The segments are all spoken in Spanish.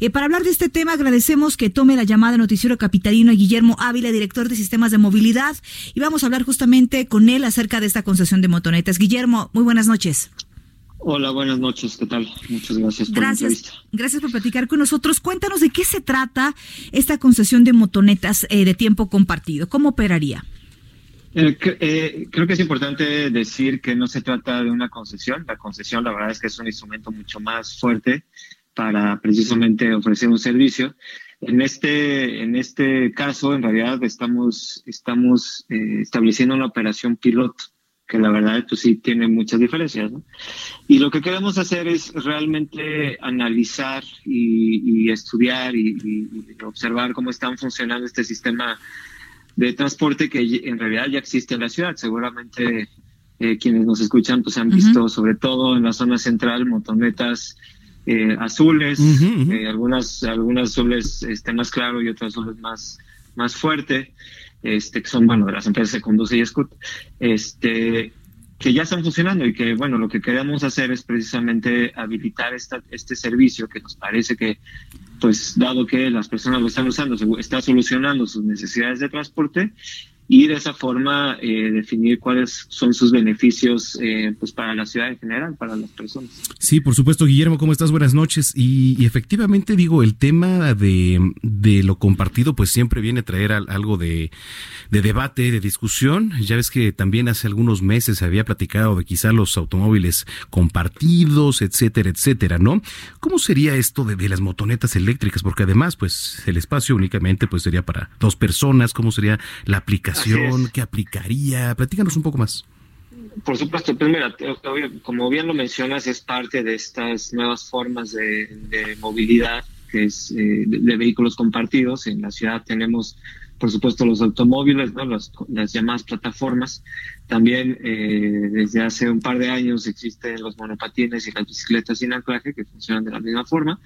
Y para hablar de este tema, agradecemos que tome la llamada Noticiero Capitalino a Guillermo Ávila, director de Sistemas de Movilidad, y vamos a hablar justamente con él acerca de esta concesión de motonetas. Guillermo, muy buenas noches. Hola, buenas noches, ¿qué tal? Muchas gracias por gracias, la entrevista. Gracias por platicar con nosotros. Cuéntanos de qué se trata esta concesión de motonetas eh, de tiempo compartido. ¿Cómo operaría? Eh, eh, creo que es importante decir que no se trata de una concesión. La concesión, la verdad es que es un instrumento mucho más fuerte para precisamente ofrecer un servicio. En este, en este caso, en realidad, estamos, estamos eh, estableciendo una operación piloto que la verdad pues sí tiene muchas diferencias. ¿no? Y lo que queremos hacer es realmente analizar y, y estudiar y, y, observar cómo están funcionando este sistema de transporte que en realidad ya existe en la ciudad. Seguramente eh, quienes nos escuchan pues han visto uh -huh. sobre todo en la zona central motonetas eh, azules, uh -huh, uh -huh. Eh, algunas, algunas azules este, más claro y otras azules más, más fuerte este, que son, bueno, de las empresas que conduce y Scoot, este, que ya están funcionando y que, bueno, lo que queremos hacer es precisamente habilitar esta, este servicio que nos parece que, pues, dado que las personas lo están usando, está solucionando sus necesidades de transporte y de esa forma eh, definir cuáles son sus beneficios eh, pues para la ciudad en general, para las personas. Sí, por supuesto, Guillermo, ¿cómo estás? Buenas noches. Y, efectivamente, digo, el tema de, de, lo compartido pues siempre viene a traer algo de, de, debate, de discusión. Ya ves que también hace algunos meses se había platicado de quizá los automóviles compartidos, etcétera, etcétera, ¿no? ¿Cómo sería esto de, de las motonetas eléctricas? Porque además, pues el espacio únicamente pues sería para dos personas. ¿Cómo sería la aplicación? ¿Qué aplicaría? Platícanos un poco más. Por supuesto, pues mira, como bien lo mencionas, es parte de estas nuevas formas de, de movilidad, que es eh, de, de, vehículos compartidos. En la ciudad tenemos, por supuesto, los automóviles, ¿no? las, las llamadas plataformas. También eh, desde hace un par de años existen los monopatines y las bicicletas sin anclaje que funcionan de la misma forma.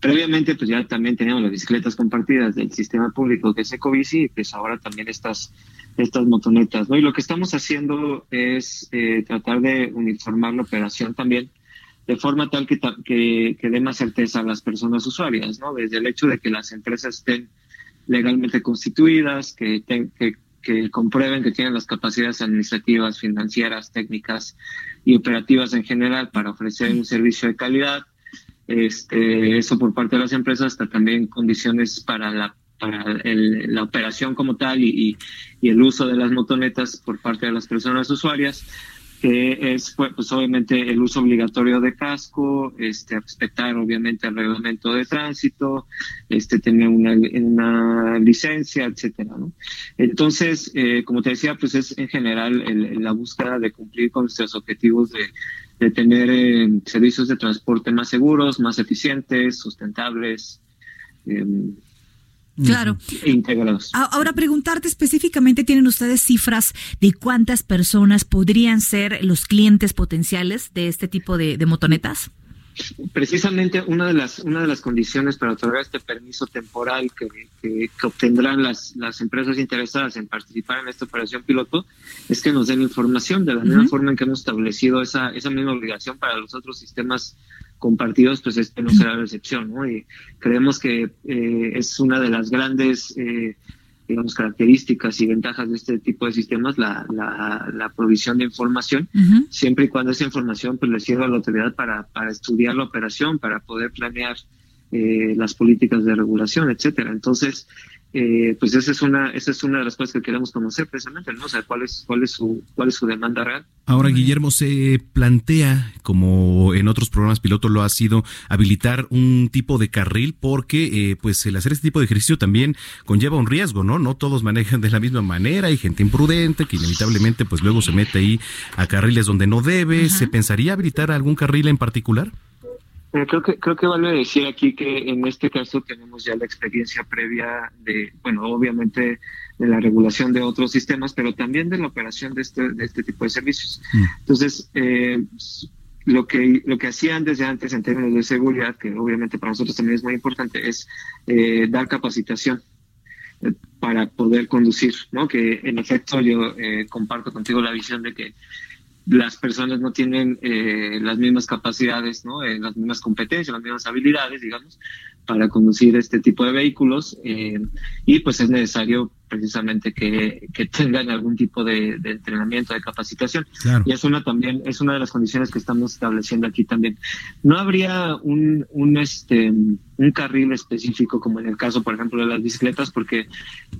Previamente, pues ya también teníamos las bicicletas compartidas del sistema público que es Ecobici y pues ahora también estas, estas motonetas, ¿no? Y lo que estamos haciendo es eh, tratar de uniformar la operación también de forma tal que, que, que dé más certeza a las personas usuarias, ¿no? Desde el hecho de que las empresas estén legalmente constituidas, que, que, comprueben que tienen las capacidades administrativas, financieras, técnicas y operativas en general para ofrecer un servicio de calidad, este, eso por parte de las empresas, hasta también condiciones para la para el, la operación como tal y, y, el uso de las motonetas por parte de las personas usuarias, que es pues obviamente el uso obligatorio de casco, este, respetar obviamente el reglamento de tránsito, este, tener una, una licencia, etcétera, ¿no? Entonces, eh, como te decía, pues es en general el, la búsqueda de cumplir con nuestros objetivos de de tener eh, servicios de transporte más seguros, más eficientes, sustentables. Eh, Claro. Integrados. Ahora, preguntarte específicamente, ¿tienen ustedes cifras de cuántas personas podrían ser los clientes potenciales de este tipo de, de motonetas? Precisamente una de las una de las condiciones para otorgar este permiso temporal que, que, que, obtendrán las, las empresas interesadas en participar en esta operación piloto es que nos den información de la uh -huh. misma forma en que hemos establecido esa, esa misma obligación para los otros sistemas compartidos, pues este no será la excepción, ¿no? Y creemos que eh, es una de las grandes eh, digamos, características y ventajas de este tipo de sistemas, la, la, la provisión de información, uh -huh. siempre y cuando esa información pues, le sirva a la autoridad para, para estudiar la operación, para poder planear eh, las políticas de regulación, etcétera. Entonces, eh, pues esa es una esa es una de las cosas que queremos conocer precisamente, ¿no? O sea, cuál es cuál es su cuál es su demanda real. Ahora, Guillermo, se plantea, como en otros programas piloto lo ha sido, habilitar un tipo de carril porque, eh, pues, el hacer este tipo de ejercicio también conlleva un riesgo, ¿no? No todos manejan de la misma manera, hay gente imprudente que inevitablemente, pues, luego se mete ahí a carriles donde no debe. Uh -huh. ¿Se pensaría habilitar algún carril en particular? Creo que creo que vale decir aquí que en este caso tenemos ya la experiencia previa de, bueno, obviamente de la regulación de otros sistemas, pero también de la operación de este, de este tipo de servicios. Mm. Entonces, eh, lo que lo que hacían desde antes en términos de seguridad, que obviamente para nosotros también es muy importante, es eh, dar capacitación eh, para poder conducir, ¿no? Que en efecto yo comparto contigo la visión de que las personas no tienen eh, las mismas capacidades, ¿no? Eh, las mismas competencias, las mismas habilidades, digamos, para conducir este tipo de vehículos eh, y pues es necesario precisamente que, que tengan algún tipo de, entrenamiento, de capacitación. Y es una también, es una de las condiciones que estamos estableciendo aquí también. No habría un, un este un carril específico como en el caso, por ejemplo, de las bicicletas, porque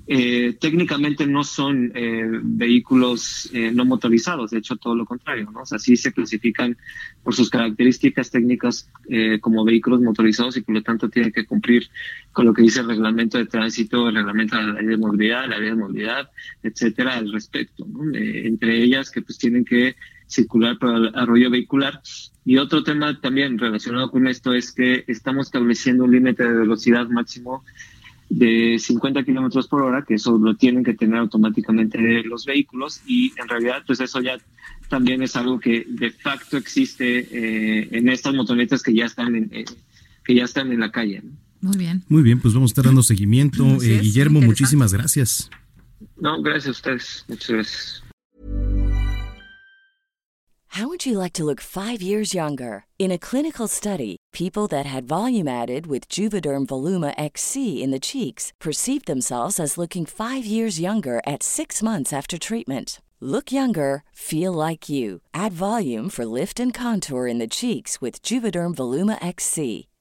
eh, técnicamente no son eh, vehículos eh, no motorizados, de hecho todo lo contrario, ¿no? O sea, sí se clasifican por sus características técnicas como vehículos motorizados y por lo tanto tienen que cumplir con lo que dice el reglamento de tránsito, el reglamento de la ley de movilidad, la ley de movilidad, etcétera, al respecto, entre ellas que pues tienen que circular por el arroyo vehicular. Y otro tema también relacionado con esto es que estamos estableciendo un límite de velocidad máximo de 50 kilómetros por hora, que eso lo tienen que tener automáticamente los vehículos y en realidad pues eso ya también es algo que de facto existe eh, en estas motonetas que ya están en, eh, que ya están en la calle. Muy bien. Muy bien, pues vamos a estar dando seguimiento. Eh, Guillermo, muchísimas gracias. No, gracias a ustedes. Muchas gracias. How would you like to look five years younger? In a clinical study, people that had volume added with Juvederm Voluma XC in the cheeks perceived themselves as looking five years younger at six months after treatment. Look younger, feel like you. Add volume for lift and contour in the cheeks with Juvederm Voluma XC.